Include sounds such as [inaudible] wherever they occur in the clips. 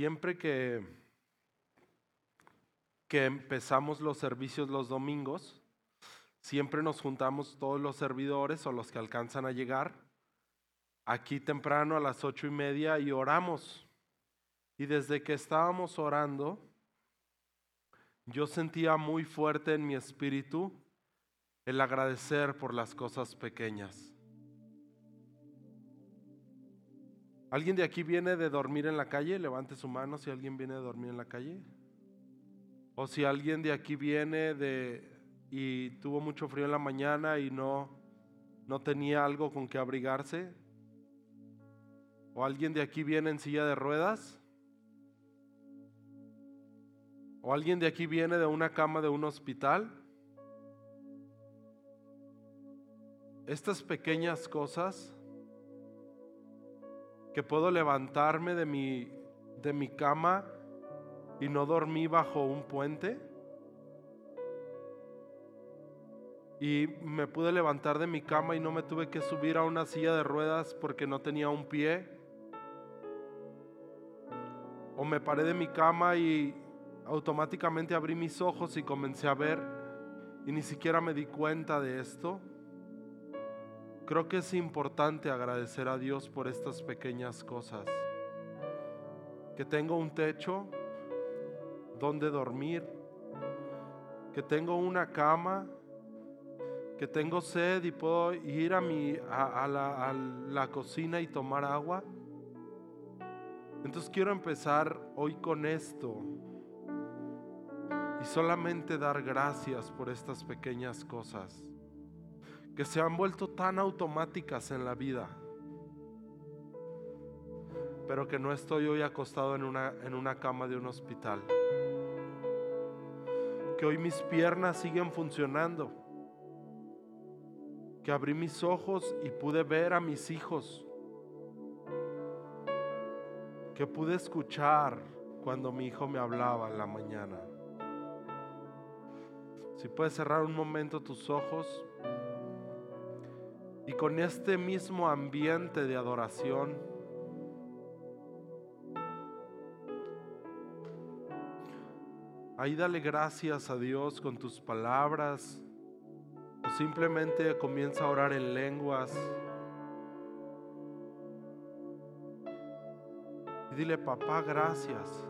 siempre que, que empezamos los servicios los domingos, siempre nos juntamos todos los servidores o los que alcanzan a llegar aquí temprano a las ocho y media y oramos. Y desde que estábamos orando, yo sentía muy fuerte en mi espíritu el agradecer por las cosas pequeñas. ¿Alguien de aquí viene de dormir en la calle? Levante su mano si alguien viene de dormir en la calle. O si alguien de aquí viene de y tuvo mucho frío en la mañana y no no tenía algo con que abrigarse. O alguien de aquí viene en silla de ruedas. O alguien de aquí viene de una cama de un hospital. Estas pequeñas cosas que puedo levantarme de mi, de mi cama y no dormí bajo un puente. Y me pude levantar de mi cama y no me tuve que subir a una silla de ruedas porque no tenía un pie. O me paré de mi cama y automáticamente abrí mis ojos y comencé a ver y ni siquiera me di cuenta de esto. Creo que es importante agradecer a Dios por estas pequeñas cosas. Que tengo un techo donde dormir, que tengo una cama, que tengo sed y puedo ir a, mi, a, la, a la cocina y tomar agua. Entonces quiero empezar hoy con esto y solamente dar gracias por estas pequeñas cosas que se han vuelto tan automáticas en la vida, pero que no estoy hoy acostado en una, en una cama de un hospital. Que hoy mis piernas siguen funcionando. Que abrí mis ojos y pude ver a mis hijos. Que pude escuchar cuando mi hijo me hablaba en la mañana. Si puedes cerrar un momento tus ojos y con este mismo ambiente de adoración, ahí dale gracias a Dios con tus palabras o simplemente comienza a orar en lenguas. Y dile, papá, gracias.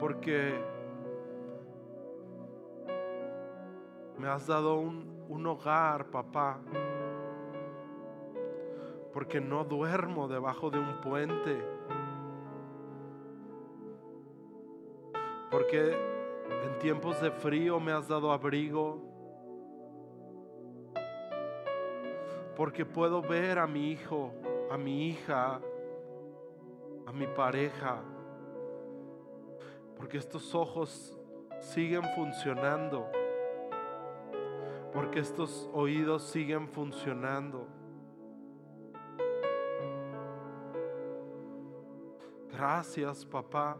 Porque Me has dado un, hogar, papá. Porque no duermo debajo de un puente. Porque en tiempos de frío me has dado abrigo. Porque puedo ver a mi hijo, a mi hija, a mi pareja. Porque estos ojos siguen funcionando porque estos oídos siguen funcionando. Gracias, papá,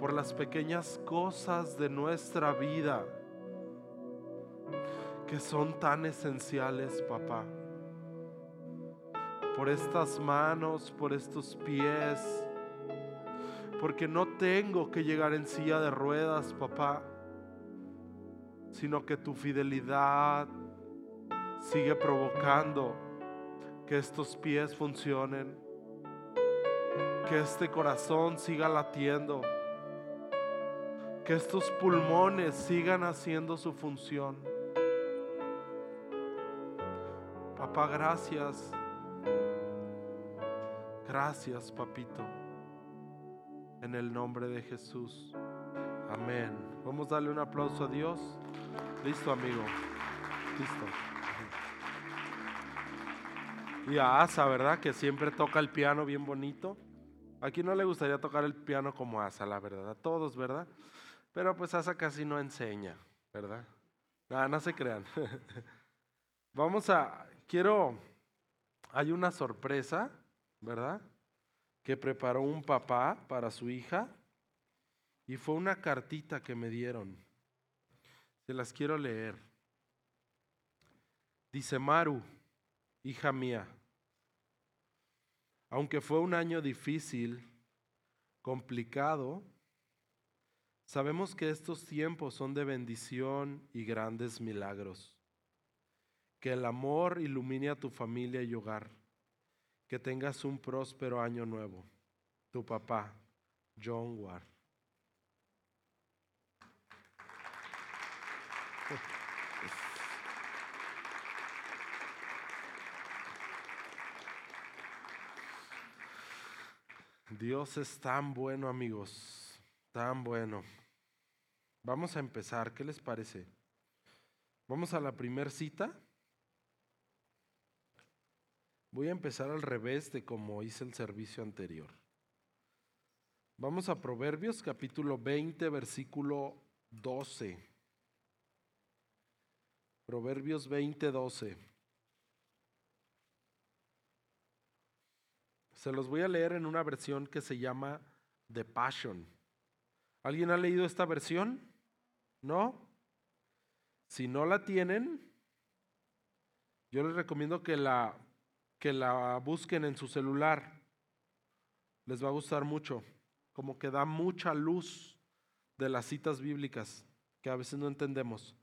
por las pequeñas cosas de nuestra vida que son tan esenciales, papá. Por estas manos, por estos pies, porque no tengo que llegar en silla de ruedas, papá sino que tu fidelidad sigue provocando que estos pies funcionen, que este corazón siga latiendo, que estos pulmones sigan haciendo su función. Papá, gracias. Gracias, papito. En el nombre de Jesús. Amén. Vamos a darle un aplauso a Dios. Listo, amigo. Listo. Y a Asa, ¿verdad? Que siempre toca el piano bien bonito. Aquí no le gustaría tocar el piano como Asa, la verdad. A todos, ¿verdad? Pero pues Asa casi no enseña, ¿verdad? Nada, no se crean. [laughs] Vamos a, quiero, hay una sorpresa, ¿verdad? Que preparó un papá para su hija y fue una cartita que me dieron. Se las quiero leer. Dice Maru, hija mía, Aunque fue un año difícil, complicado, sabemos que estos tiempos son de bendición y grandes milagros. Que el amor ilumine a tu familia y hogar. Que tengas un próspero año nuevo. Tu papá, John Ward. Dios es tan bueno, amigos, tan bueno. Vamos a empezar, ¿qué les parece? Vamos a la primera cita. Voy a empezar al revés de como hice el servicio anterior. Vamos a Proverbios capítulo 20, versículo 12. Proverbios 20, 12. Se los voy a leer en una versión que se llama The Passion. ¿Alguien ha leído esta versión? ¿No? Si no la tienen, yo les recomiendo que la, que la busquen en su celular. Les va a gustar mucho. Como que da mucha luz de las citas bíblicas que a veces no entendemos.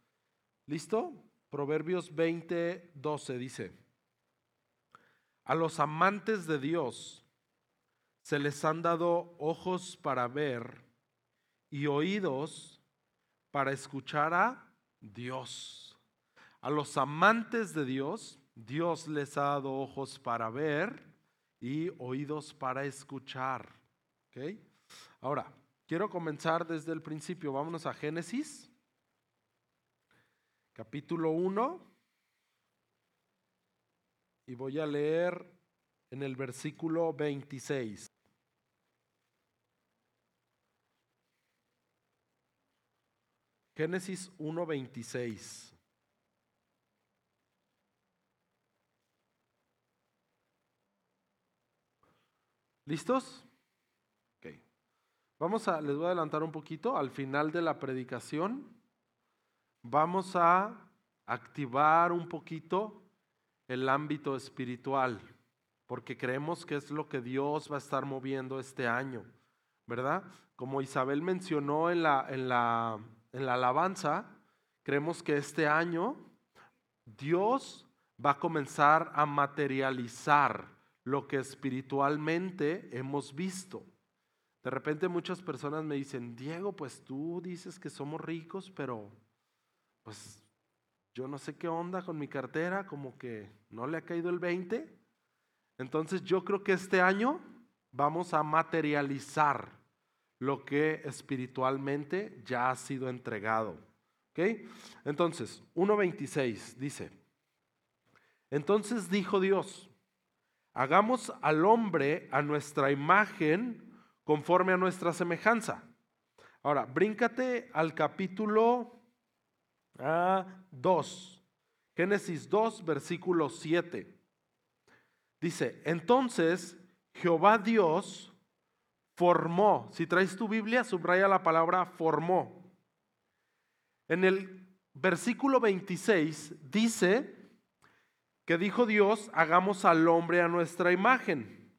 ¿Listo? Proverbios 20, 12 dice. A los amantes de Dios se les han dado ojos para ver y oídos para escuchar a Dios. A los amantes de Dios, Dios les ha dado ojos para ver y oídos para escuchar. Ahora, quiero comenzar desde el principio. Vámonos a Génesis, capítulo 1 y voy a leer en el versículo 26. Génesis 1:26. ¿Listos? Ok. Vamos a, les voy a adelantar un poquito. Al final de la predicación, vamos a activar un poquito el ámbito espiritual, porque creemos que es lo que Dios va a estar moviendo este año, ¿verdad? Como Isabel mencionó en la, en la, en la alabanza, creemos que este año Dios va a comenzar a materializar lo que espiritualmente hemos visto. De repente muchas personas me dicen, Diego, pues tú dices que somos ricos, pero pues yo no sé qué onda con mi cartera, como que no le ha caído el 20. Entonces yo creo que este año vamos a materializar lo que espiritualmente ya ha sido entregado. ¿Ok? Entonces, 1.26 dice, entonces dijo Dios, hagamos al hombre a nuestra imagen conforme a nuestra semejanza. Ahora, bríncate al capítulo 2. Génesis 2, versículo 7. Dice, entonces Jehová Dios formó. Si traes tu Biblia, subraya la palabra formó. En el versículo 26 dice que dijo Dios, hagamos al hombre a nuestra imagen.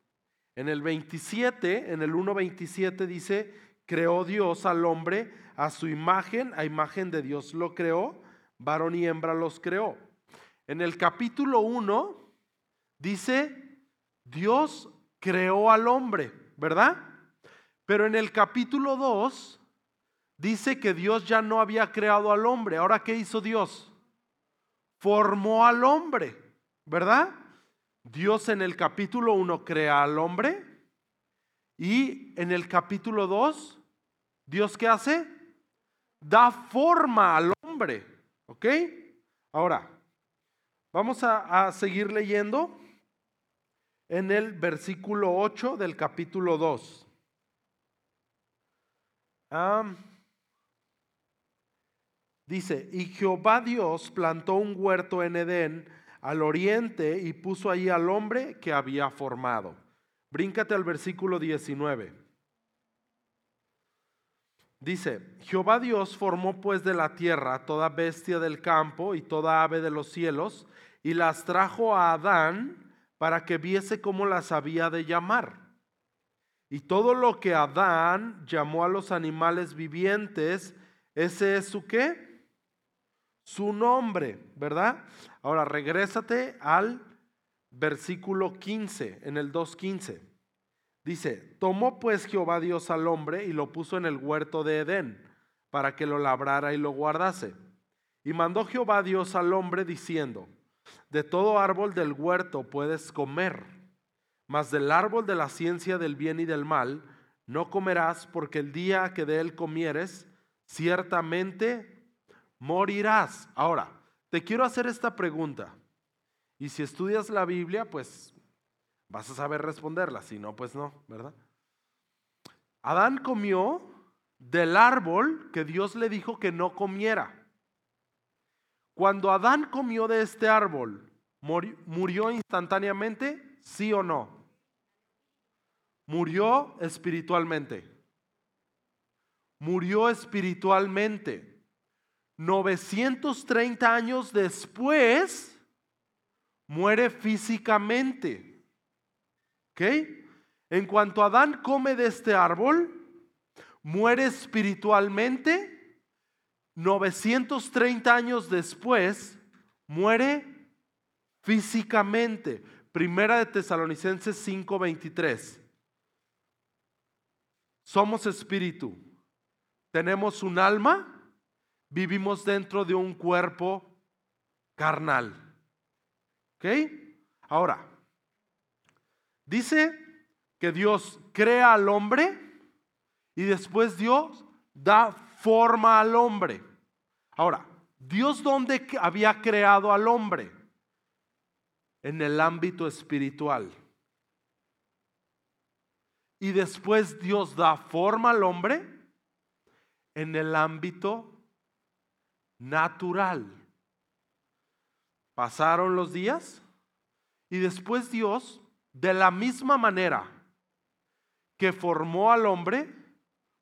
En el 27, en el 1.27 dice, creó Dios al hombre a su imagen, a imagen de Dios lo creó, varón y hembra los creó. En el capítulo 1 dice, Dios creó al hombre, ¿verdad? Pero en el capítulo 2 dice que Dios ya no había creado al hombre. Ahora, ¿qué hizo Dios? Formó al hombre, ¿verdad? Dios en el capítulo 1 crea al hombre y en el capítulo 2 Dios qué hace? Da forma al hombre. ¿Ok? Ahora, vamos a, seguir leyendo en el versículo 8 del capítulo 2. dice, y Jehová Dios plantó un huerto en Edén al oriente y puso ahí al hombre que había formado. Bríncate al versículo 19. Dice, Jehová Dios formó pues de la tierra toda bestia del campo y toda ave de los cielos, y las trajo a Adán para que viese cómo las había de llamar. Y todo lo que Adán llamó a los animales vivientes, ese es su qué? Su nombre, ¿verdad? Ahora regrésate al versículo 15, en el 2.15. Dice, tomó pues Jehová Dios al hombre y lo puso en el huerto de Edén, para que lo labrara y lo guardase. Y mandó Jehová Dios al hombre diciendo, de todo árbol del huerto puedes comer, mas del árbol de la ciencia del bien y del mal no comerás, porque el día que de él comieres, ciertamente morirás. Ahora, te quiero hacer esta pregunta. Y si estudias la Biblia, pues vas a saber responderla. Si no, pues no, ¿verdad? Adán comió del árbol que Dios le dijo que no comiera. Cuando Adán comió de este árbol, ¿murió instantáneamente? ¿Sí o no? Murió espiritualmente. Murió espiritualmente. 930 años después, muere físicamente. En cuanto Adán come de este árbol, muere espiritualmente 930 años después, muere físicamente. Primera de Tesalonicenses 5:23. Somos espíritu, tenemos un alma, vivimos dentro de un cuerpo carnal. ¿Ok? Ahora, dice que Dios crea al hombre y después Dios da forma al hombre. Ahora, ¿Dios dónde había creado al hombre? En el ámbito espiritual. Y después Dios da forma al hombre en el ámbito natural. Pasaron los días y después Dios, de la misma manera que formó al hombre,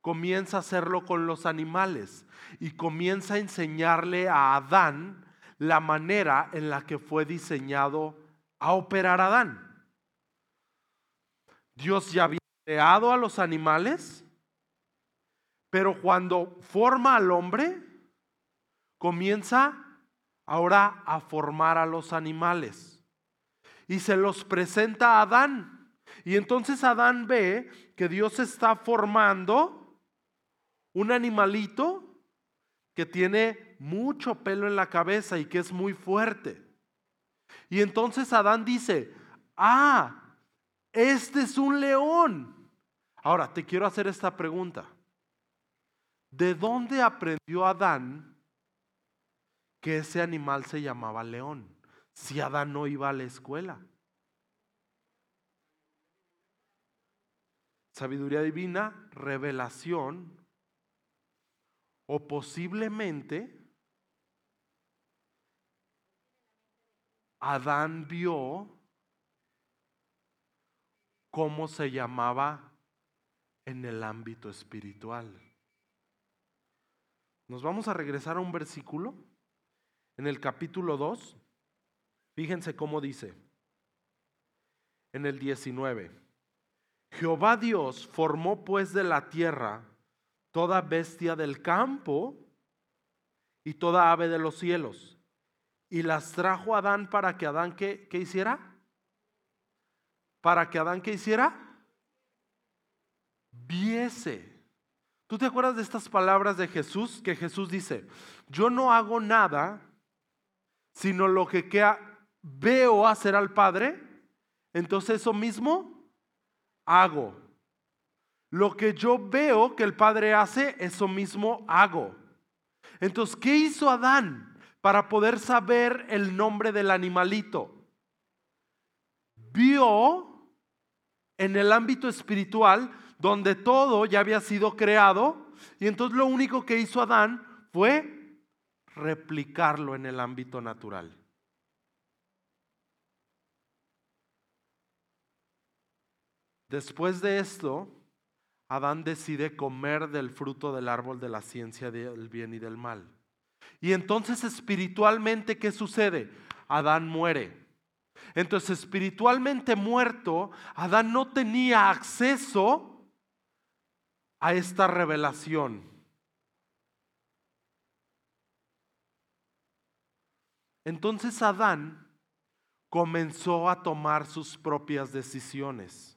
comienza a hacerlo con los animales y comienza a enseñarle a Adán la manera en la que fue diseñado a operar Adán. Dios ya había creado a los animales, pero cuando forma al hombre, comienza ahora a formar a los animales y se los presenta a Adán. Y entonces Adán ve que Dios está formando un animalito que tiene mucho pelo en la cabeza y que es muy fuerte. Y entonces Adán dice, ah, este es un león. Ahora, te quiero hacer esta pregunta. ¿De dónde aprendió Adán que ese animal se llamaba león? Si Adán no iba a la escuela. Sabiduría divina, revelación o posiblemente Adán vio cómo se llamaba en el ámbito espiritual. Nos vamos a regresar a un versículo en el capítulo 2. Fíjense cómo dice en el 19. Jehová Dios formó pues de la tierra toda bestia del campo y toda ave de los cielos. Y las trajo a Adán para que Adán ¿qué, hiciera? Para que Adán ¿qué hiciera? Viese. ¿Tú te acuerdas de estas palabras de Jesús? Que Jesús dice, yo no hago nada sino lo que veo hacer al Padre. Entonces eso mismo hago. Lo que yo veo que el Padre hace, eso mismo hago. Entonces, ¿qué hizo Adán para poder saber el nombre del animalito? Vio en el ámbito espiritual donde todo ya había sido creado y entonces lo único que hizo Adán fue replicarlo en el ámbito natural. Después de esto, Adán decide comer del fruto del árbol de la ciencia del bien y del mal. Y entonces espiritualmente, ¿qué sucede? Adán muere. Entonces, espiritualmente muerto, Adán no tenía acceso a esta revelación. Entonces Adán comenzó a tomar sus propias decisiones.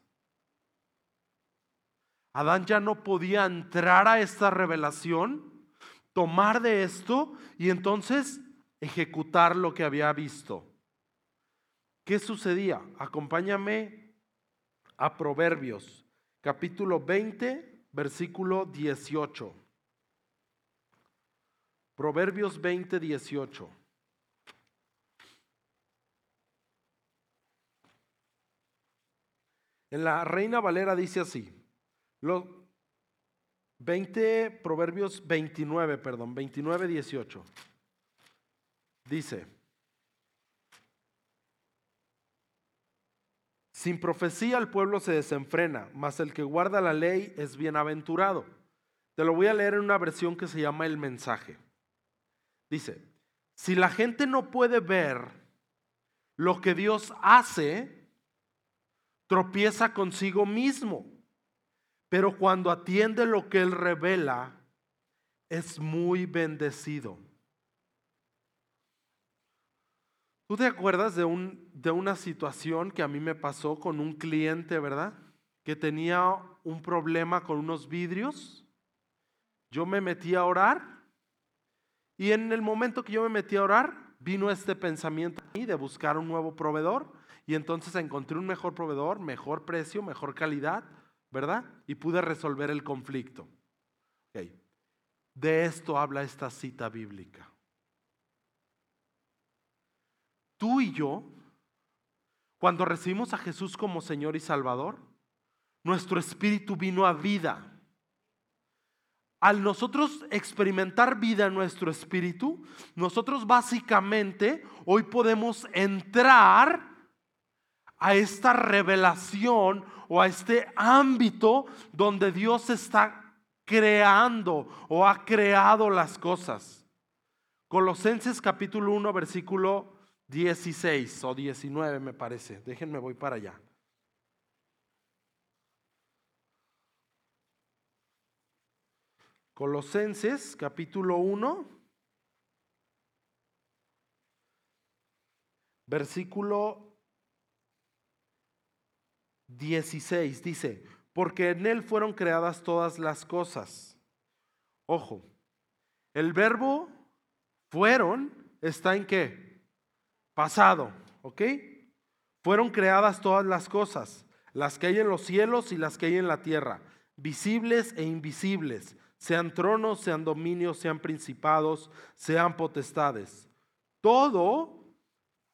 Adán ya no podía entrar a esta revelación, tomar de esto y entonces ejecutar lo que había visto. ¿Qué sucedía? Acompáñame a Proverbios, capítulo 20, versículo 18. Proverbios 20, 18. En la Reina Valera dice así, 20, Proverbios 29, perdón, 29, 18. Dice, sin profecía el pueblo se desenfrena, mas el que guarda la ley es bienaventurado. Te lo voy a leer en una versión que se llama el mensaje. Dice, si la gente no puede ver lo que Dios hace, tropieza consigo mismo. Pero cuando atiende lo que Él revela, es muy bendecido. ¿Tú te acuerdas de, un, de una situación que a mí me pasó con un cliente, verdad? Que tenía un problema con unos vidrios. Yo me metí a orar y en el momento que yo me metí a orar, vino este pensamiento a mí de buscar un nuevo proveedor y entonces encontré un mejor proveedor, mejor precio, mejor calidad, ¿verdad? Y pude resolver el conflicto. De esto habla esta cita bíblica. Tú y yo, cuando recibimos a Jesús como Señor y Salvador, nuestro espíritu vino a vida. Al nosotros experimentar vida en nuestro espíritu, nosotros básicamente hoy podemos entrar a esta revelación o a este ámbito donde Dios está creando o ha creado las cosas. Colosenses capítulo 1 versículo 16 o 19 me parece. Déjenme voy para allá. Colosenses capítulo 1 versículo 16 dice, porque en Él fueron creadas todas las cosas. Ojo, el verbo fueron está en qué? Pasado, ¿ok? Fueron creadas todas las cosas, las que hay en los cielos y las que hay en la tierra, visibles e invisibles, sean tronos, sean dominios, sean principados, sean potestades. Todo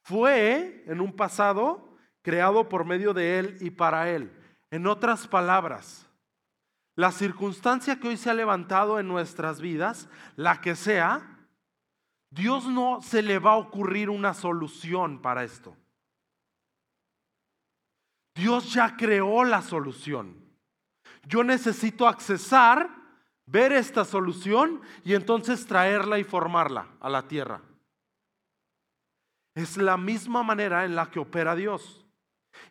fue en un pasado creado por medio de Él y para Él. En otras palabras, la circunstancia que hoy se ha levantado en nuestras vidas, la que sea, Dios no se le va a ocurrir una solución para esto. Dios ya creó la solución. Yo necesito accesar, ver esta solución y entonces traerla y formarla a la tierra. Es la misma manera en la que opera Dios.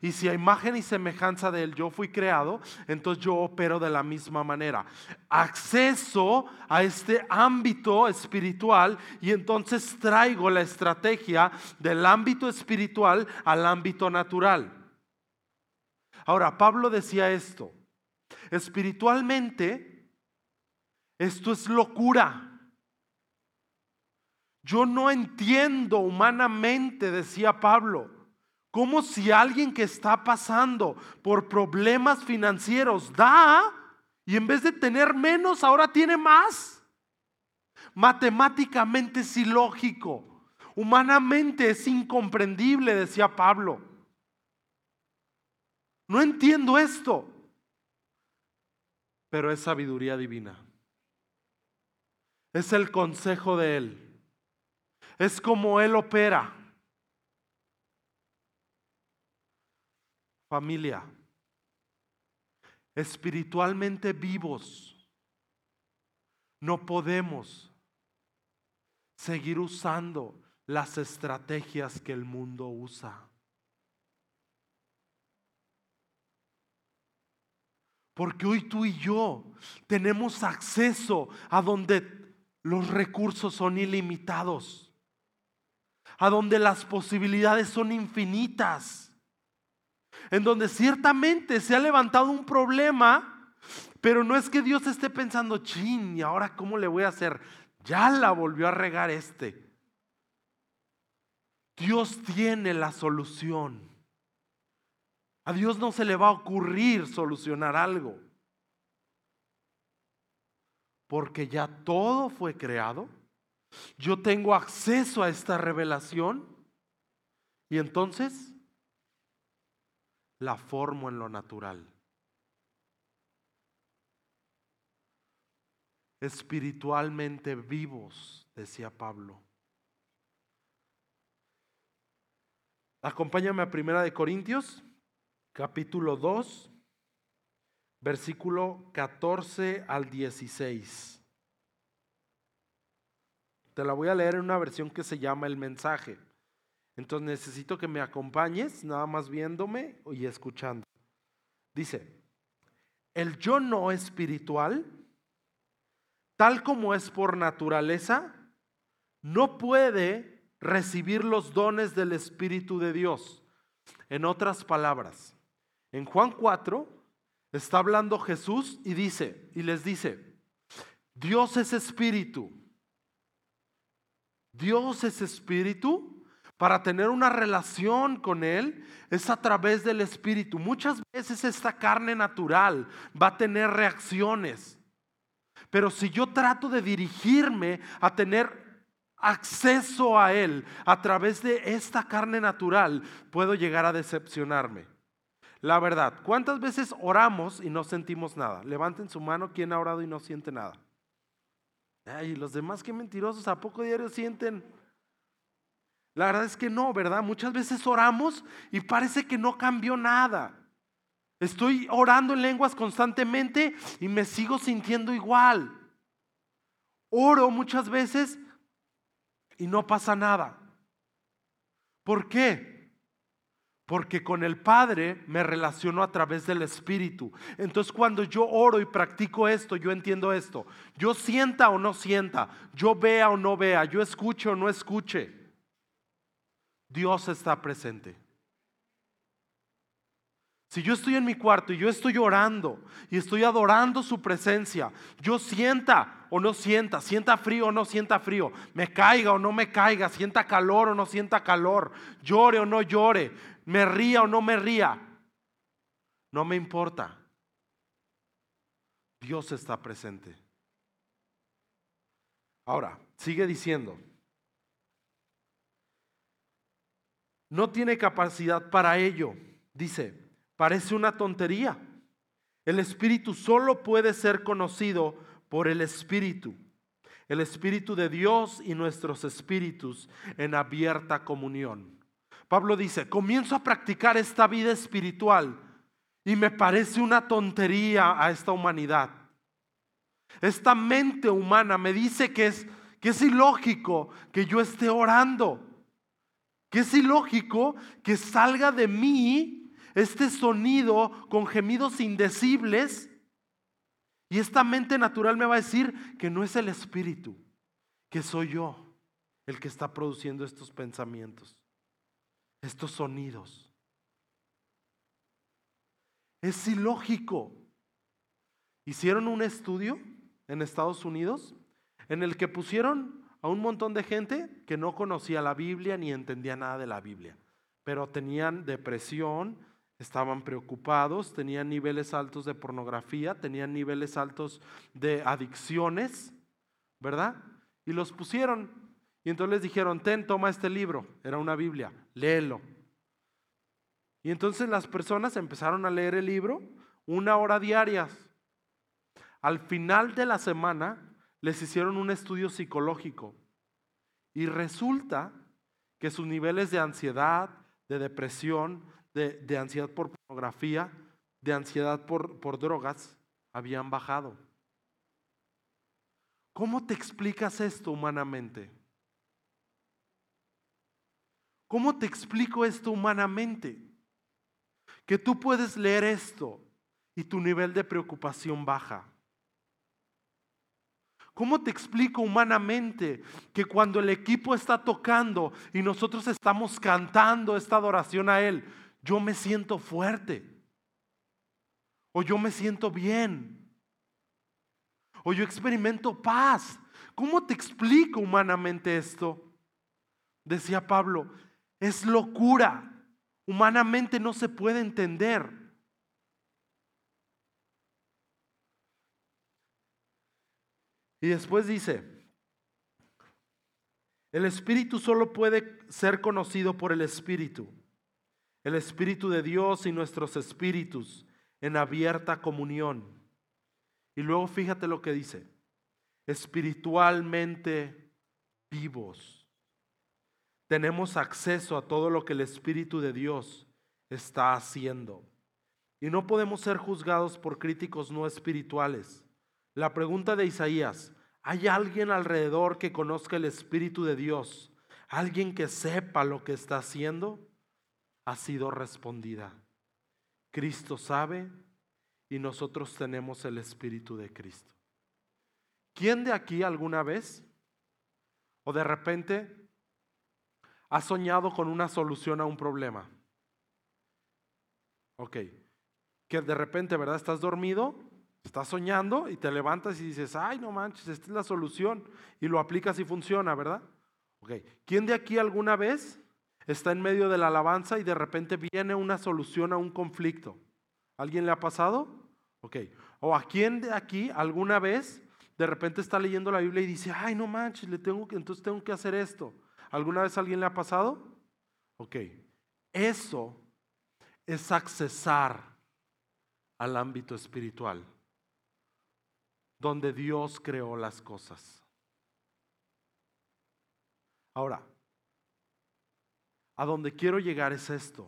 Y si a imagen y semejanza de Él yo fui creado, entonces yo opero de la misma manera. Acceso a este ámbito espiritual y entonces traigo la estrategia del ámbito espiritual al ámbito natural. Ahora, Pablo decía esto, espiritualmente, esto es locura. Yo no entiendo humanamente, decía Pablo como si alguien que está pasando por problemas financieros da y en vez de tener menos ahora tiene más. Matemáticamente es ilógico. Humanamente es incomprendible, decía Pablo. No entiendo esto. Pero es sabiduría divina. Es el consejo de Él. Es como Él opera. familia, espiritualmente vivos, no podemos seguir usando las estrategias que el mundo usa. Porque hoy tú y yo tenemos acceso a donde los recursos son ilimitados, a donde las posibilidades son infinitas en donde ciertamente se ha levantado un problema, pero no es que Dios esté pensando, chin, ¿y ahora cómo le voy a hacer? Ya la volvió a regar este. Dios tiene la solución. A Dios no se le va a ocurrir solucionar algo. Porque ya todo fue creado. Yo tengo acceso a esta revelación. Y entonces la formo en lo natural. Espiritualmente vivos, decía Pablo. Acompáñame a Primera de Corintios capítulo 2, versículo 14 al 16. Te la voy a leer en una versión que se llama El mensaje. Entonces necesito que me acompañes, nada más viéndome y escuchando. Dice, el yo no espiritual, tal como es por naturaleza, no puede recibir los dones del Espíritu de Dios. En otras palabras, en Juan 4 está hablando Jesús y dice, y les dice, Dios es espíritu. Dios es espíritu. Para tener una relación con Él es a través del espíritu. Muchas veces esta carne natural va a tener reacciones. Pero si yo trato de dirigirme a tener acceso a Él a través de esta carne natural, puedo llegar a decepcionarme. La verdad, ¿cuántas veces oramos y no sentimos nada? Levanten su mano, ¿quién ha orado y no siente nada? Ay, los demás qué mentirosos, ¿a poco diario sienten? La verdad es que no, ¿verdad? Muchas veces oramos y parece que no cambió nada. Estoy orando en lenguas constantemente y me sigo sintiendo igual. Oro muchas veces y no pasa nada. ¿Por qué? Porque con el Padre me relaciono a través del Espíritu. Entonces cuando yo oro y practico esto, yo entiendo esto. Yo sienta o no sienta, yo vea o no vea, yo escuche o no escuche. Dios está presente. Si yo estoy en mi cuarto y yo estoy orando y estoy adorando su presencia, yo sienta o no sienta, sienta frío o no sienta frío, me caiga o no me caiga, sienta calor o no sienta calor, llore o no llore, me ría o no me ría, no me importa. Dios está presente. Ahora, sigue diciendo, no tiene capacidad para ello, dice Parece una tontería. El Espíritu solo puede ser conocido por el Espíritu. El Espíritu de Dios y nuestros espíritus en abierta comunión. Pablo dice, comienzo a practicar esta vida espiritual y me parece una tontería a esta humanidad. Esta mente humana me dice que es, que es ilógico que yo esté orando, que es ilógico que salga de mí este sonido con gemidos indecibles. Y esta mente natural me va a decir que no es el espíritu, que soy yo el que está produciendo estos pensamientos, estos sonidos. Es ilógico. Hicieron un estudio en Estados Unidos en el que pusieron a un montón de gente que no conocía la Biblia ni entendía nada de la Biblia, pero tenían depresión, estaban preocupados, tenían niveles altos de pornografía, tenían niveles altos de adicciones, ¿verdad? Y los pusieron. Y entonces les dijeron, ten, toma este libro, era una Biblia, léelo. Y entonces las personas empezaron a leer el libro una hora diarias. Al final de la semana les hicieron un estudio psicológico y resulta que sus niveles de ansiedad, de depresión, de, ansiedad por pornografía, de ansiedad por, por drogas, habían bajado. ¿Cómo te explicas esto humanamente? ¿Cómo te explico esto humanamente? Que tú puedes leer esto y tu nivel de preocupación baja. ¿Cómo te explico humanamente que cuando el equipo está tocando y nosotros estamos cantando esta adoración a Él, yo me siento fuerte? O yo me siento bien. O yo experimento paz. ¿Cómo te explico humanamente esto? Decía Pablo, es locura. Humanamente no se puede entender. Y después dice, el Espíritu solo puede ser conocido por el Espíritu. El Espíritu de Dios y nuestros espíritus en abierta comunión. Y luego fíjate lo que dice, espiritualmente vivos. Tenemos acceso a todo lo que el Espíritu de Dios está haciendo. Y no podemos ser juzgados por críticos no espirituales. La pregunta de Isaías, ¿hay alguien alrededor que conozca el Espíritu de Dios? ¿Alguien que sepa lo que está haciendo? Ha sido respondida. Cristo sabe y nosotros tenemos el Espíritu de Cristo. ¿Quién de aquí alguna vez o de repente ha soñado con una solución a un problema? Ok, que de repente, ¿verdad? Estás dormido Estás soñando y te levantas y dices, ay, no manches, esta es la solución. Y lo aplicas y funciona, ¿verdad? Ok. ¿Quién de aquí alguna vez está en medio de la alabanza y de repente viene una solución a un conflicto? ¿Alguien le ha pasado? Ok. ¿O a quién de aquí alguna vez de repente está leyendo la Biblia y dice, ay, no manches, le tengo que, entonces tengo que hacer esto? ¿Alguna vez alguien le ha pasado? Ok. Eso es accesar al ámbito espiritual donde Dios creó las cosas. Ahora, a donde quiero llegar es esto.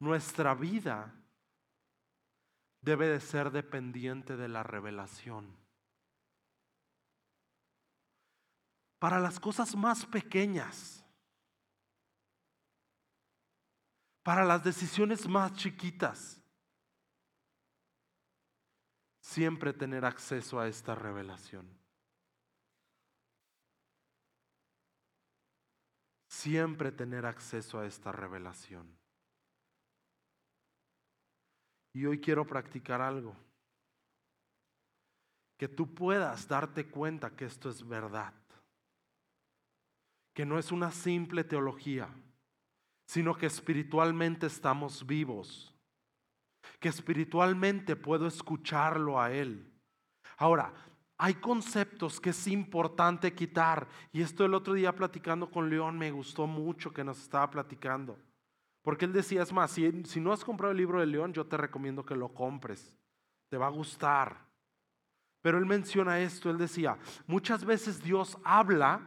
Nuestra vida debe de ser dependiente de la revelación. Para las cosas más pequeñas, para las decisiones más chiquitas, siempre tener acceso a esta revelación. Siempre tener acceso a esta revelación. Y hoy quiero practicar algo. Que tú puedas darte cuenta que esto es verdad. Que no es una simple teología, sino que espiritualmente estamos vivos que espiritualmente puedo escucharlo a Él. Ahora, hay conceptos que es importante quitar. Y esto el otro día platicando con León me gustó mucho que nos estaba platicando. Porque él decía, es más, si, si no has comprado el libro de León, yo te recomiendo que lo compres. Te va a gustar. Pero él menciona esto, él decía, muchas veces Dios habla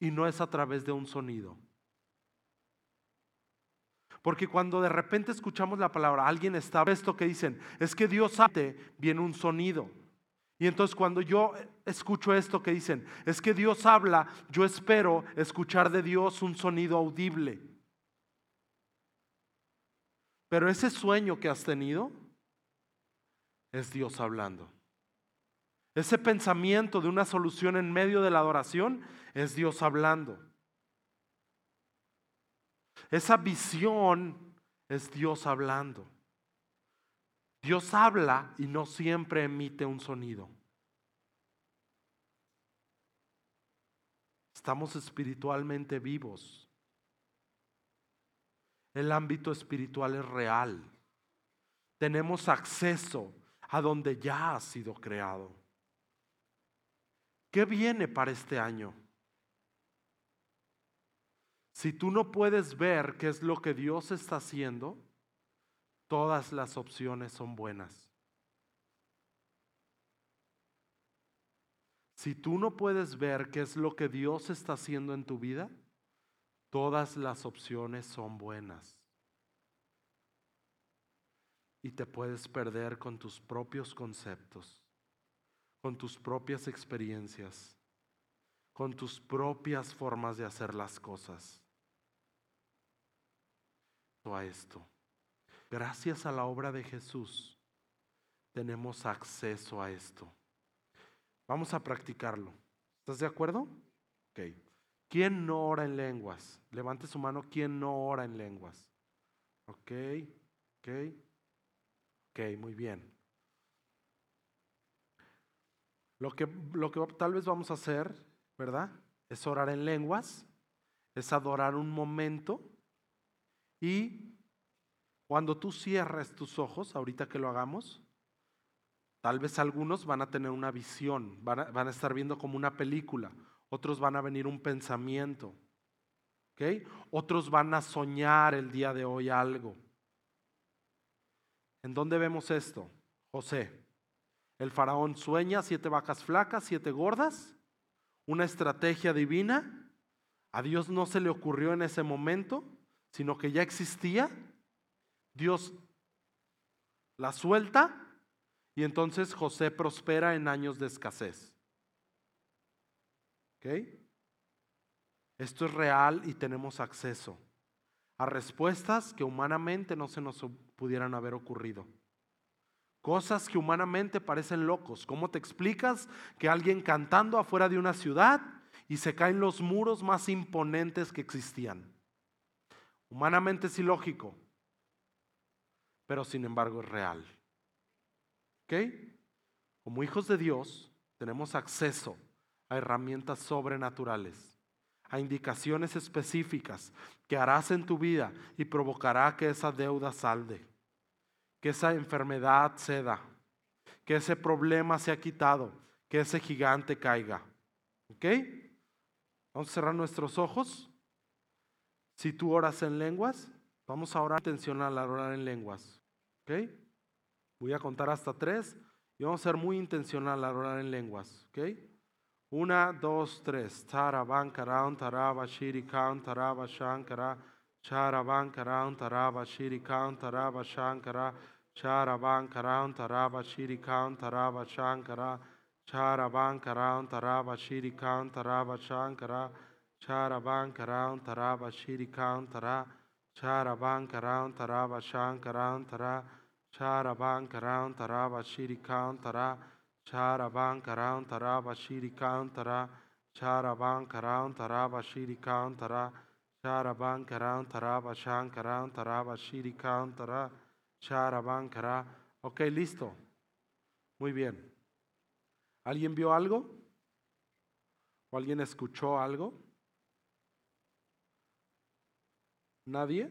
y no es a través de un sonido. Porque cuando de repente escuchamos la palabra, alguien está, esto que dicen, es que Dios sabe, viene un sonido. Y entonces cuando yo escucho esto que dicen, es que Dios habla, yo espero escuchar de Dios un sonido audible. Pero ese sueño que has tenido es Dios hablando. Ese pensamiento de una solución en medio de la adoración es Dios hablando. Esa visión es Dios hablando. Dios habla y no siempre emite un sonido. Estamos espiritualmente vivos. El ámbito espiritual es real. Tenemos acceso a donde ya ha sido creado. ¿Qué viene para este año? Si tú no puedes ver qué es lo que Dios está haciendo, todas las opciones son buenas. Si tú no puedes ver qué es lo que Dios está haciendo en tu vida, todas las opciones son buenas. Y te puedes perder con tus propios conceptos, con tus propias experiencias, con tus propias formas de hacer las cosas a esto. gracias a la obra de Jesús, tenemos acceso a esto. Vamos a practicarlo. ¿Estás de acuerdo? Ok. ¿Quién no ora en lenguas? Levante su mano. ¿Quién no ora en lenguas? Ok, ok, ok, muy bien. Lo que, lo que tal vez vamos a hacer, ¿verdad? Es orar en lenguas, es adorar un momento y cuando tú cierres tus ojos, ahorita que lo hagamos, tal vez algunos van a tener una visión, van a, estar viendo como una película, otros van a venir un pensamiento. Otros van a soñar el día de hoy algo. ¿En dónde vemos esto? José. El faraón sueña siete vacas flacas, siete gordas, una estrategia divina. A Dios no se le ocurrió en ese momento, sino que ya existía. Dios la suelta y entonces José prospera en años de escasez. ¿Ok? Esto es real y tenemos acceso a respuestas que humanamente no se nos pudieran haber ocurrido. Cosas que humanamente parecen locos. ¿Cómo te explicas que alguien cantando afuera de una ciudad y se caen los muros más imponentes que existían? Humanamente es ilógico, pero sin embargo es real. ¿Ok? Como hijos de Dios tenemos acceso a herramientas sobrenaturales, a indicaciones específicas que harás en tu vida y provocará que esa deuda salde que esa enfermedad ceda, que ese problema sea quitado, que ese gigante caiga. ¿Ok? Vamos a cerrar nuestros ojos. Si tú oras en lenguas, vamos a orar intencional a orar en lenguas. ¿Ok? Voy a contar hasta tres y vamos a ser muy intencional a orar en lenguas. ¿Ok? Una, dos, tres. Taraban, karaun, taraba, shiri, kaun, taraba, shankara. Charaban Karan Taraba Shiri Kaun Taraba Shankara Charaban Karan Taraba Shiri Kaun Taraba Shankara Charaban Karan Taraba Shiri Kaun Taraba Shankara Charaban Karan Taraba Shiri Kaun Tara Charaban Karan Taraba Shankaran Tara Charaban Karan Taraba Shiri Kaun Tara Charaban Karan Taraba Shiri Kaun Tara Charaban Karan Kaun Tara Charaban Karan Karan Karan Tara Charaban. Ok, listo. Muy bien. ¿Alguien vio algo? ¿O alguien escuchó algo? ¿Nadie?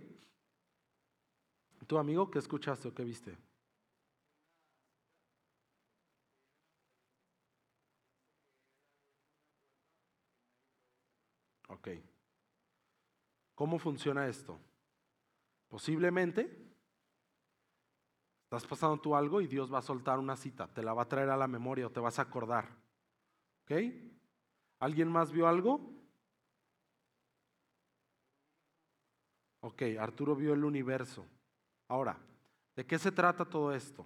¿Tu amigo qué escuchaste o qué viste? Ok. ¿Cómo funciona esto? Posiblemente estás pasando tú algo y Dios va a soltar una cita, te la va a traer a la memoria o te vas a acordar. ¿Ok? ¿Alguien más vio algo? Ok, Arturo vio el universo. Ahora, ¿de qué se trata todo esto?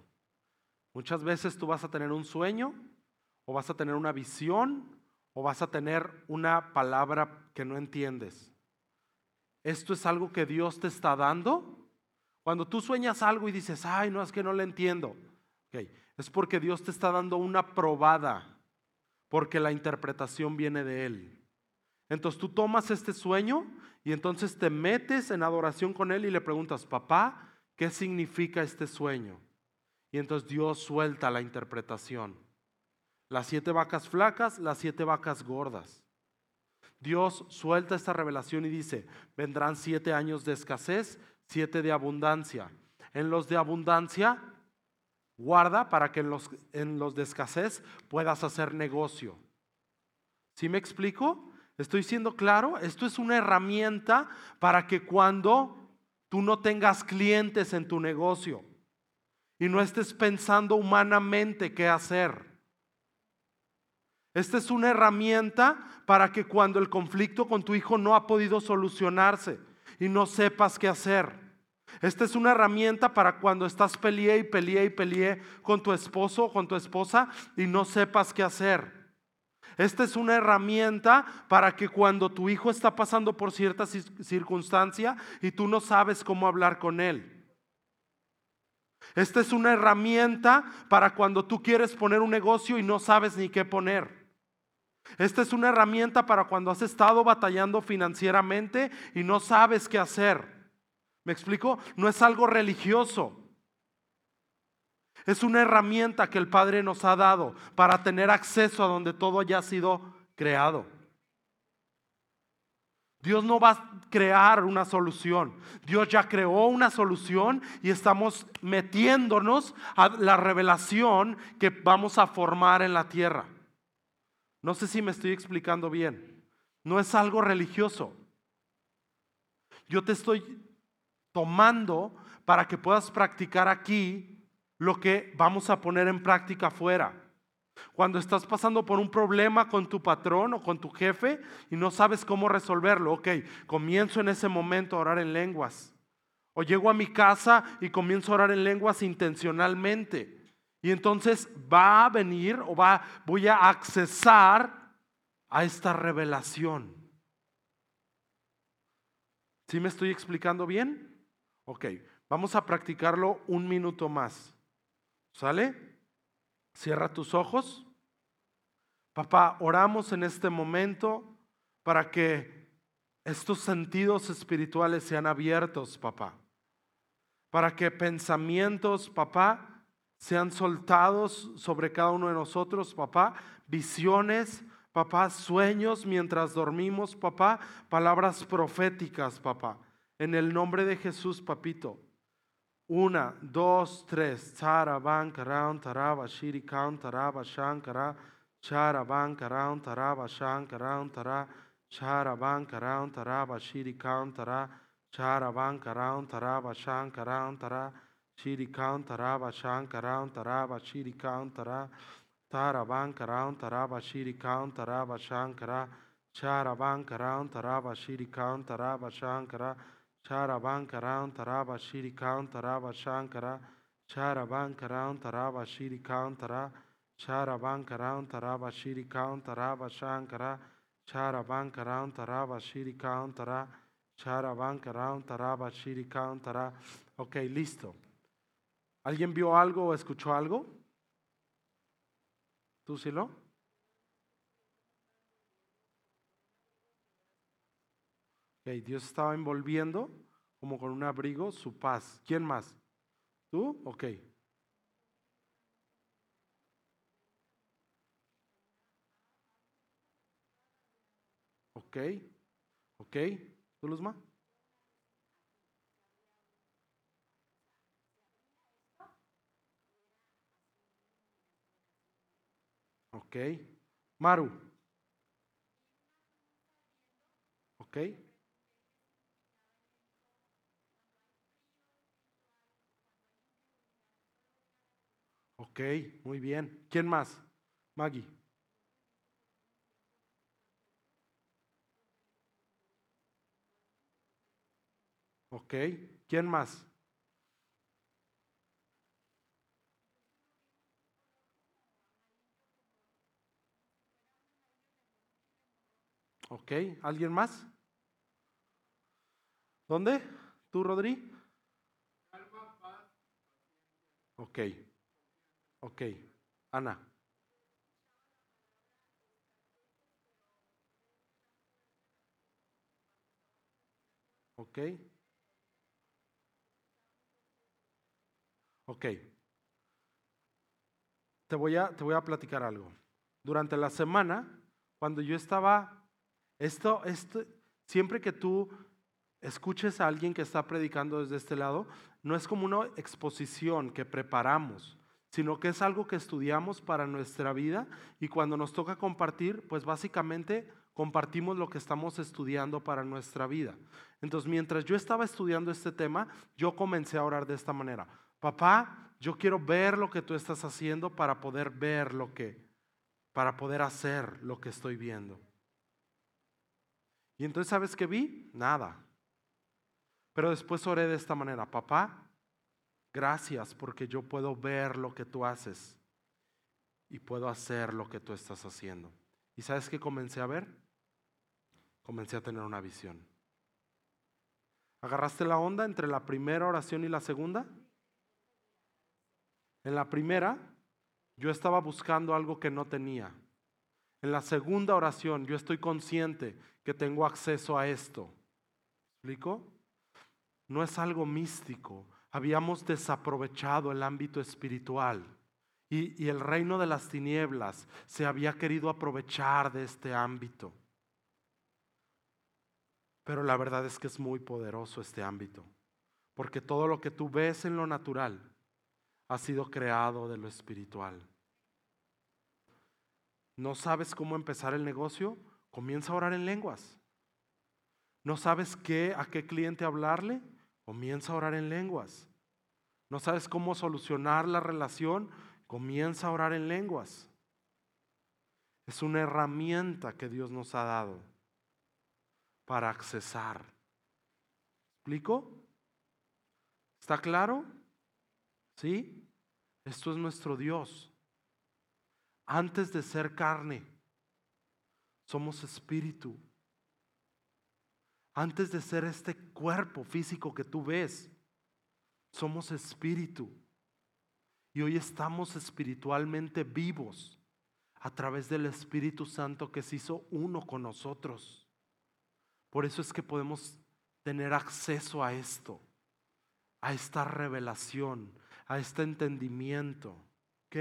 Muchas veces tú vas a tener un sueño o vas a tener una visión o vas a tener una palabra que no entiendes. ¿Esto es algo que Dios te está dando? Cuando tú sueñas algo y dices, ay, no, es que no lo entiendo. Es porque Dios te está dando una probada, porque la interpretación viene de Él. Entonces tú tomas este sueño y entonces te metes en adoración con Él y le preguntas, papá, ¿qué significa este sueño? Y entonces Dios suelta la interpretación. Las siete vacas flacas, las siete vacas gordas. Dios suelta esta revelación y dice, vendrán siete años de escasez, siete de abundancia. En los de abundancia, guarda para que en los, en los de escasez puedas hacer negocio. ¿Sí me explico? ¿Estoy siendo claro? Esto es una herramienta para que cuando tú no tengas clientes en tu negocio y no estés pensando humanamente qué hacer, esta es una herramienta para que cuando el conflicto con tu hijo no ha podido solucionarse y no sepas qué hacer. Esta es una herramienta para cuando estás peleé y peleé y peleé con tu esposo o con tu esposa y no sepas qué hacer. Esta es una herramienta para que cuando tu hijo está pasando por cierta circunstancia y tú no sabes cómo hablar con él. Esta es una herramienta para cuando tú quieres poner un negocio y no sabes ni qué poner. Esta es una herramienta para cuando has estado batallando financieramente y no sabes qué hacer. ¿Me explico? No es algo religioso. Es una herramienta que el Padre nos ha dado para tener acceso a donde todo haya sido creado. Dios no va a crear una solución. Dios ya creó una solución y estamos metiéndonos a la revelación que vamos a formar en la tierra. No sé si me estoy explicando bien. No es algo religioso. Yo te estoy tomando para que puedas practicar aquí lo que vamos a poner en práctica afuera. Cuando estás pasando por un problema con tu patrón o con tu jefe y no sabes cómo resolverlo, ok, comienzo en ese momento a orar en lenguas. O llego a mi casa y comienzo a orar en lenguas intencionalmente. Y entonces va a venir o va, voy a accesar a esta revelación. ¿Sí me estoy explicando bien? Ok, vamos a practicarlo un minuto más. ¿Sale? Cierra tus ojos. Papá, oramos en este momento para que estos sentidos espirituales sean abiertos, papá. Para que pensamientos, papá, sean soltados sobre cada uno de nosotros, papá. Visiones, papá, sueños mientras dormimos, papá. Palabras proféticas, papá. En el nombre de Jesús, papito. Una, dos, tres. Taraban, karan, taraba, shirikan, taraba, shankara. Charaban, karan, taraba, shankaran, tara. Charaban, karan, taraba, shirikan, tara. Charaban, karan, taraba, shankaran, tara. Shirikan, taraba, shankaran, taraba, shirikan, tara. Taraban, karan, taraba, shirikan, taraba, shankara. Charaban, karan, taraba, shirikan, taraba, shankara. Charaban karan taraba shiri kan taraba shankara. Charaban karan taraba shiri kan tara. Charaban karan taraba shiri kan taraba shankara. Charaban taraba shiri kan tara. Charaban taraba shiri kan listo. ¿Alguien vio algo o escuchó algo? ¿Tú sí lo? Okay, Dios estaba envolviendo como con un abrigo su paz. ¿Quién más? ¿Tú? Ok. Ok. Ok. ¿Tú, Luzma? Ok. Maru. Ok. Ok, muy bien. ¿Quién más? Maggie. Ok, ¿quién más? Ok, ¿alguien más? ¿Dónde? ¿Tú, Rodri? Ok. Ok, Ana. Ok. Ok. Te voy, a, te voy a platicar algo. Durante la semana, cuando yo estaba, esto, esto, siempre que tú escuches a alguien que está predicando desde este lado, no es como una exposición que preparamos sino que es algo que estudiamos para nuestra vida y cuando nos toca compartir, pues básicamente compartimos lo que estamos estudiando para nuestra vida. Entonces, mientras yo estaba estudiando este tema, yo comencé a orar de esta manera. Papá, yo quiero ver lo que tú estás haciendo para poder ver lo que, para poder hacer lo que estoy viendo. Y entonces, ¿sabes qué vi? Nada. Pero después oré de esta manera, papá, Gracias porque yo puedo ver lo que tú haces y puedo hacer lo que tú estás haciendo. ¿Y sabes qué comencé a ver? Comencé a tener una visión. ¿Agarraste la onda entre la primera oración y la segunda? En la primera, yo estaba buscando algo que no tenía. En la segunda oración, yo estoy consciente que tengo acceso a esto. ¿Explico? No es algo místico. Habíamos desaprovechado el ámbito espiritual y, el reino de las tinieblas se había querido aprovechar de este ámbito. Pero la verdad es que es muy poderoso este ámbito, porque todo lo que tú ves en lo natural ha sido creado de lo espiritual. ¿No sabes cómo empezar el negocio? Comienza a orar en lenguas. ¿No sabes qué, a qué cliente hablarle? Comienza a orar en lenguas. ¿No sabes cómo solucionar la relación? Comienza a orar en lenguas. Es una herramienta que Dios nos ha dado para accesar. ¿Explico? ¿Está claro? ¿Sí? Esto es nuestro Dios. Antes de ser carne, somos espíritu. Antes de ser este cuerpo físico que tú ves, somos espíritu. Y hoy estamos espiritualmente vivos a través del Espíritu Santo que se hizo uno con nosotros. Por eso es que podemos tener acceso a esto, a esta revelación, a este entendimiento. ¿Ok?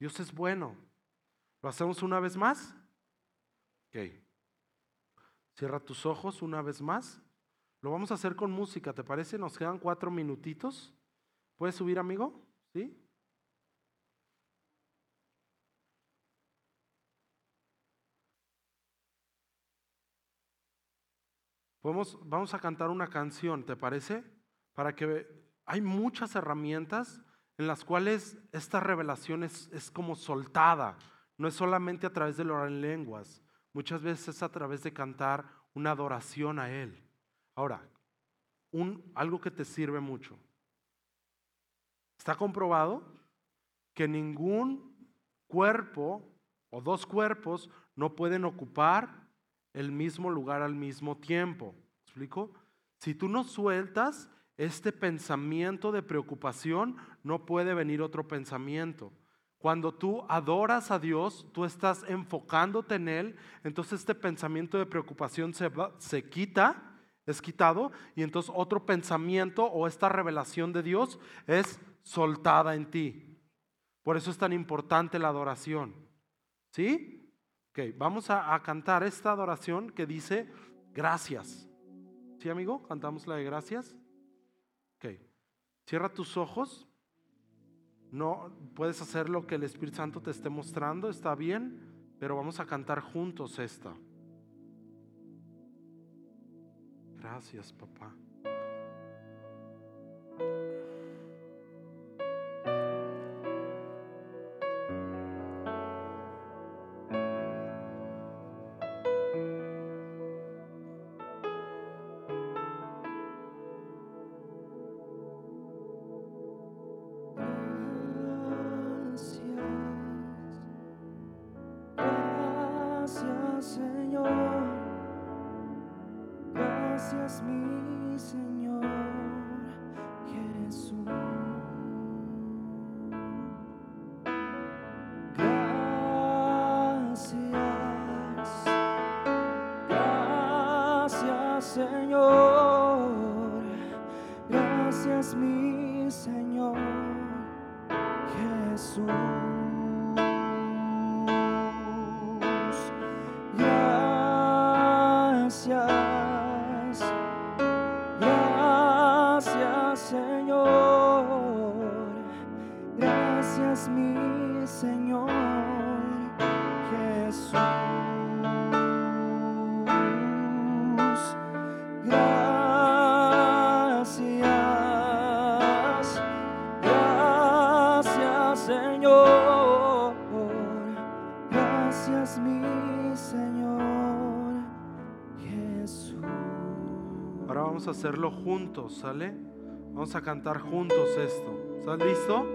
Dios es bueno. ¿Lo hacemos una vez más? Ok. Cierra tus ojos una vez más. Lo vamos a hacer con música, ¿te parece? Nos quedan cuatro minutitos. ¿Puedes subir, amigo? ¿Sí? vamos a cantar una canción, ¿te parece? Para que hay muchas herramientas en las cuales esta revelación es, es como soltada. No es solamente a través de orar en lenguas, muchas veces es a través de cantar una adoración a Él. Ahora, algo que te sirve mucho. Está comprobado que ningún cuerpo o dos cuerpos no pueden ocupar el mismo lugar al mismo tiempo. ¿Explico? Si tú no sueltas este pensamiento de preocupación, no puede venir otro pensamiento. Cuando tú adoras a Dios, tú estás enfocándote en Él, entonces este pensamiento de preocupación se, se quita, es quitado, y entonces otro pensamiento o esta revelación de Dios es soltada en ti. Por eso es tan importante la adoración. ¿Sí? vamos a, cantar esta adoración que dice gracias. ¿Sí, amigo? Cantamos la de gracias. Ok. Cierra tus ojos. No puedes hacer lo que el Espíritu Santo te esté mostrando, está bien, pero vamos a cantar juntos esta. Gracias, papá. Hacerlo juntos, ¿sale? Vamos a cantar juntos esto. ¿Estás listo?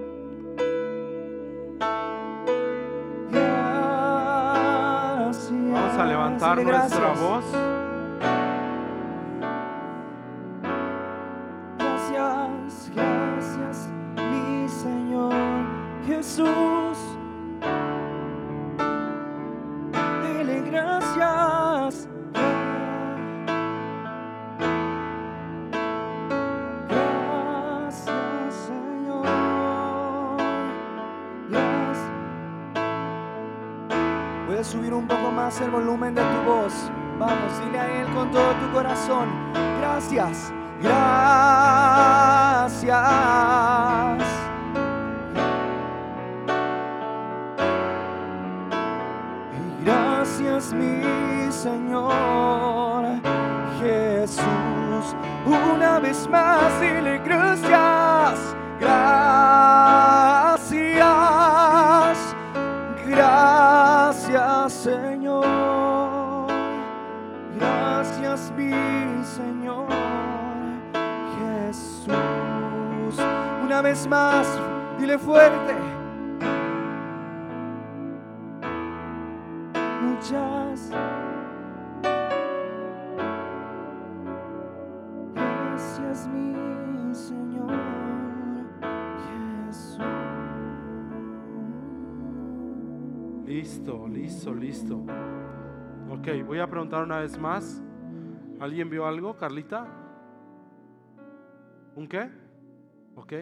Vamos a levantar nuestra voz. Gracias, Listo, listo, listo. Ok, voy a preguntar una vez más. ¿Alguien vio algo, Carlita? ¿Un qué? Ok.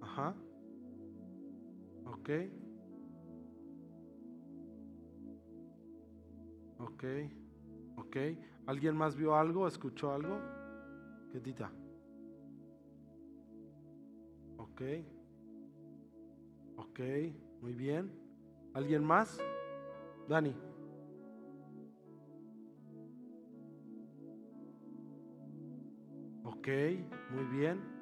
Ajá. Ok. Ok. Ok. ¿Alguien más vio algo? ¿Escuchó algo? ¿Qué tita? Ok. Ok, muy bien. ¿Alguien más? Dani. Ok, muy bien.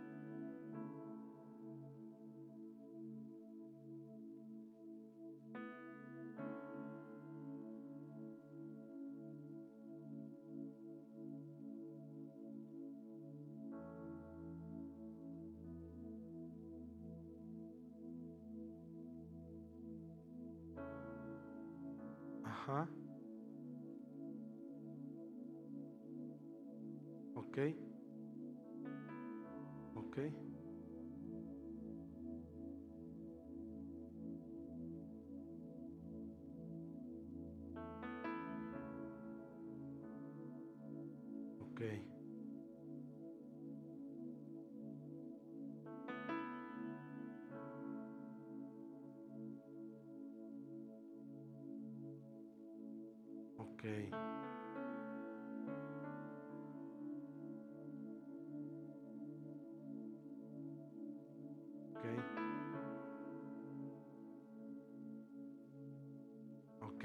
Ok,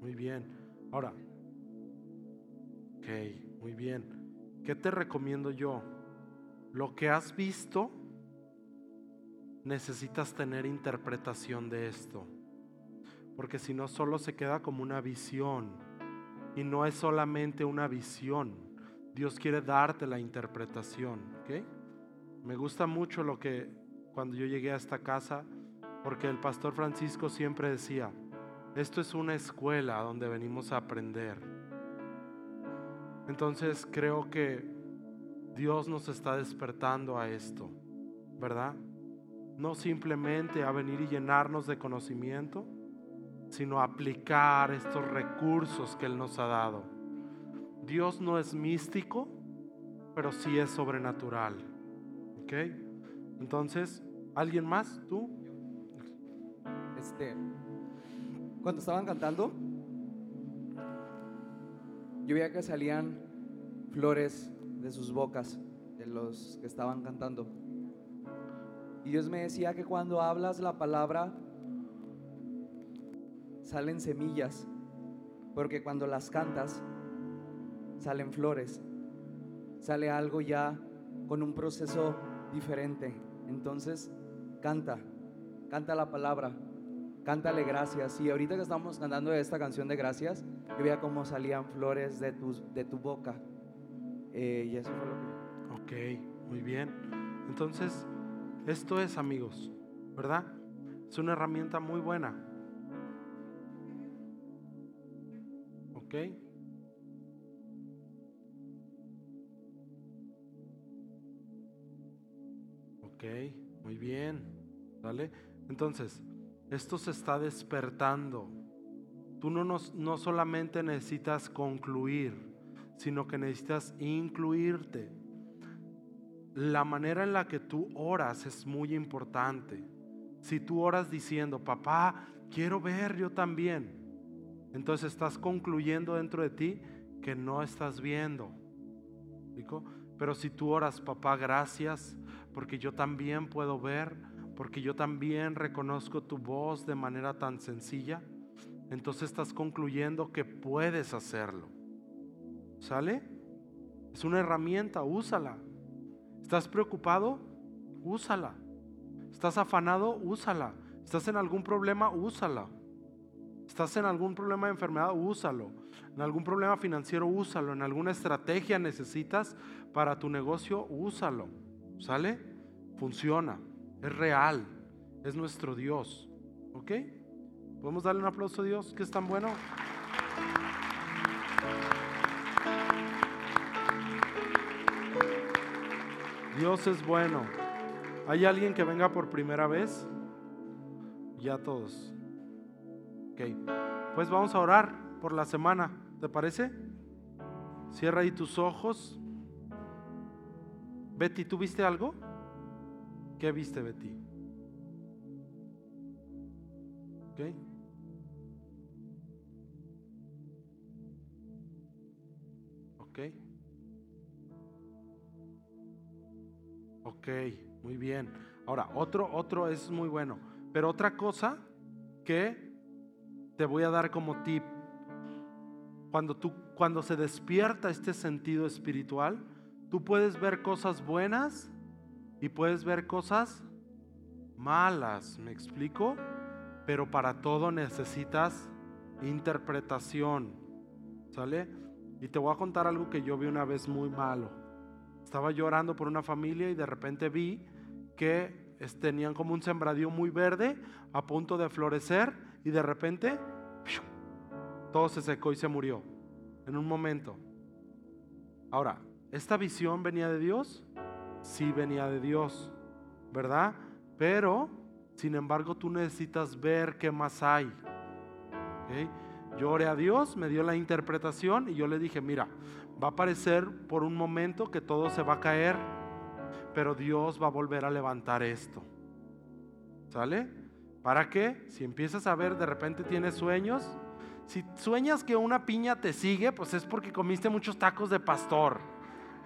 muy bien. Ahora, ok, muy bien. ¿Qué te recomiendo yo? Lo que has visto, necesitas tener interpretación de esto. Porque si no, solo se queda como una visión. Y no es solamente una visión. Dios quiere darte la interpretación. ¿ok? Me gusta mucho lo que cuando yo llegué a esta casa, porque el pastor Francisco siempre decía, esto es una escuela donde venimos a aprender. Entonces creo que Dios nos está despertando a esto, ¿verdad? No simplemente a venir y llenarnos de conocimiento, sino a aplicar estos recursos que Él nos ha dado. Dios no es místico, pero sí es sobrenatural. ¿Ok? Entonces, ¿alguien más? ¿Tú? Este, cuando estaban cantando, yo veía que salían flores de sus bocas, de los que estaban cantando. Y Dios me decía que cuando hablas la palabra, salen semillas, porque cuando las cantas, salen flores, sale algo ya con un proceso diferente. Entonces, canta, canta la palabra, cántale gracias. Y ahorita que estamos cantando esta canción de gracias, yo veía cómo salían flores de tu, de tu boca. Eh, y eso fue lo que... Ok, muy bien. Entonces, esto es, amigos, ¿verdad? Es una herramienta muy buena. ¿Ok? Ok, muy bien. ¿Vale? Entonces, esto se está despertando. Tú no, no solamente necesitas concluir, sino que necesitas incluirte. La manera en la que tú oras es muy importante. Si tú oras diciendo, papá, quiero ver yo también, entonces estás concluyendo dentro de ti que no estás viendo. Pero si tú oras, papá, gracias, porque yo también puedo ver, porque yo también reconozco tu voz de manera tan sencilla, entonces estás concluyendo que puedes hacerlo. ¿Sale? Es una herramienta, úsala. ¿Estás preocupado? Úsala. ¿Estás afanado? Úsala. ¿Estás en algún problema? Úsala. ¿Estás en algún problema de enfermedad? Úsalo. En algún problema financiero, úsalo. En alguna estrategia necesitas para tu negocio, úsalo. ¿Sale? Funciona. Es real. Es nuestro Dios. ¿Ok? ¿Podemos darle un aplauso a Dios que es tan bueno? Dios es bueno. ¿Hay alguien que venga por primera vez? Ya todos. Ok. Pues vamos a orar por la semana. ¿Te parece? Cierra ahí tus ojos. Betty, ¿tú viste algo? ¿Qué viste, Betty? ¿Ok? ¿Ok? Ok, muy bien. Ahora, otro, otro es muy bueno. Pero otra cosa que te voy a dar como tip. Cuando, tú, cuando se despierta este sentido espiritual, tú puedes ver cosas buenas y puedes ver cosas malas. ¿Me explico? Pero para todo necesitas interpretación. ¿Sale? Y te voy a contar algo que yo vi una vez muy malo. Estaba llorando por una familia y de repente vi que tenían como un sembradío muy verde a punto de florecer y de repente todo se secó y se murió en un momento. Ahora, ¿esta visión venía de Dios? Sí venía de Dios, ¿verdad? Pero, sin embargo, tú necesitas ver qué más hay. Yo oré a Dios, me dio la interpretación y yo le dije, mira, va a parecer por un momento que todo se va a caer, pero Dios va a volver a levantar esto. ¿Sale? ¿Para qué? Si empiezas a ver, de repente tienes sueños. Si sueñas que una piña te sigue, pues es porque comiste muchos tacos de pastor.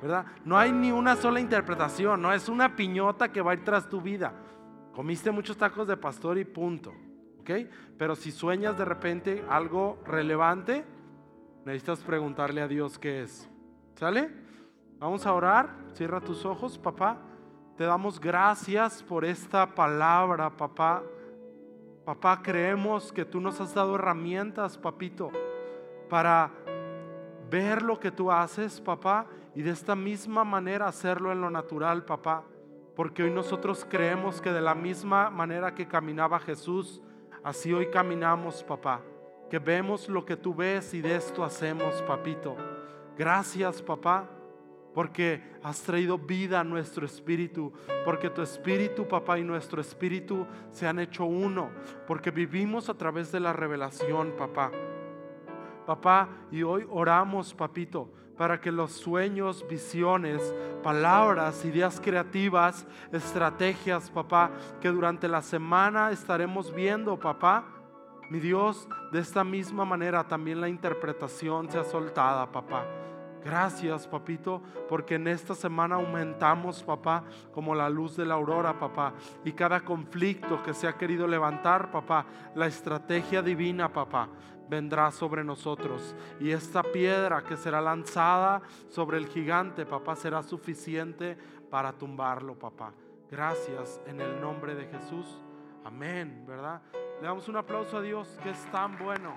¿Verdad? No hay ni una sola interpretación, no es una piñota que va a ir tras tu vida. Comiste muchos tacos de pastor y punto. ¿Ok? Pero si sueñas de repente algo relevante, necesitas preguntarle a Dios qué es. ¿Sale? Vamos a orar. Cierra tus ojos, papá. Te damos gracias por esta palabra, papá. Papá, creemos que tú nos has dado herramientas, papito, para ver lo que tú haces, papá, y de esta misma manera hacerlo en lo natural, papá. Porque hoy nosotros creemos que de la misma manera que caminaba Jesús, así hoy caminamos, papá que vemos lo que tú ves y de esto hacemos, papito. Gracias, papá, porque has traído vida a nuestro espíritu, porque tu espíritu, papá, y nuestro espíritu se han hecho uno, porque vivimos a través de la revelación, papá. Papá, y hoy oramos, papito, para que los sueños, visiones, palabras, ideas creativas, estrategias, papá, que durante la semana estaremos viendo, papá, mi Dios, de esta misma manera también la interpretación sea soltada, papá. Gracias, papito, porque en esta semana aumentamos, papá, como la luz de la aurora, papá. Y cada conflicto que se ha querido levantar, papá, la estrategia divina, papá, vendrá sobre nosotros. Y esta piedra que será lanzada sobre el gigante, papá, será suficiente para tumbarlo, papá. Gracias en el nombre de Jesús. Amén, ¿verdad? Le damos un aplauso a Dios que es tan bueno.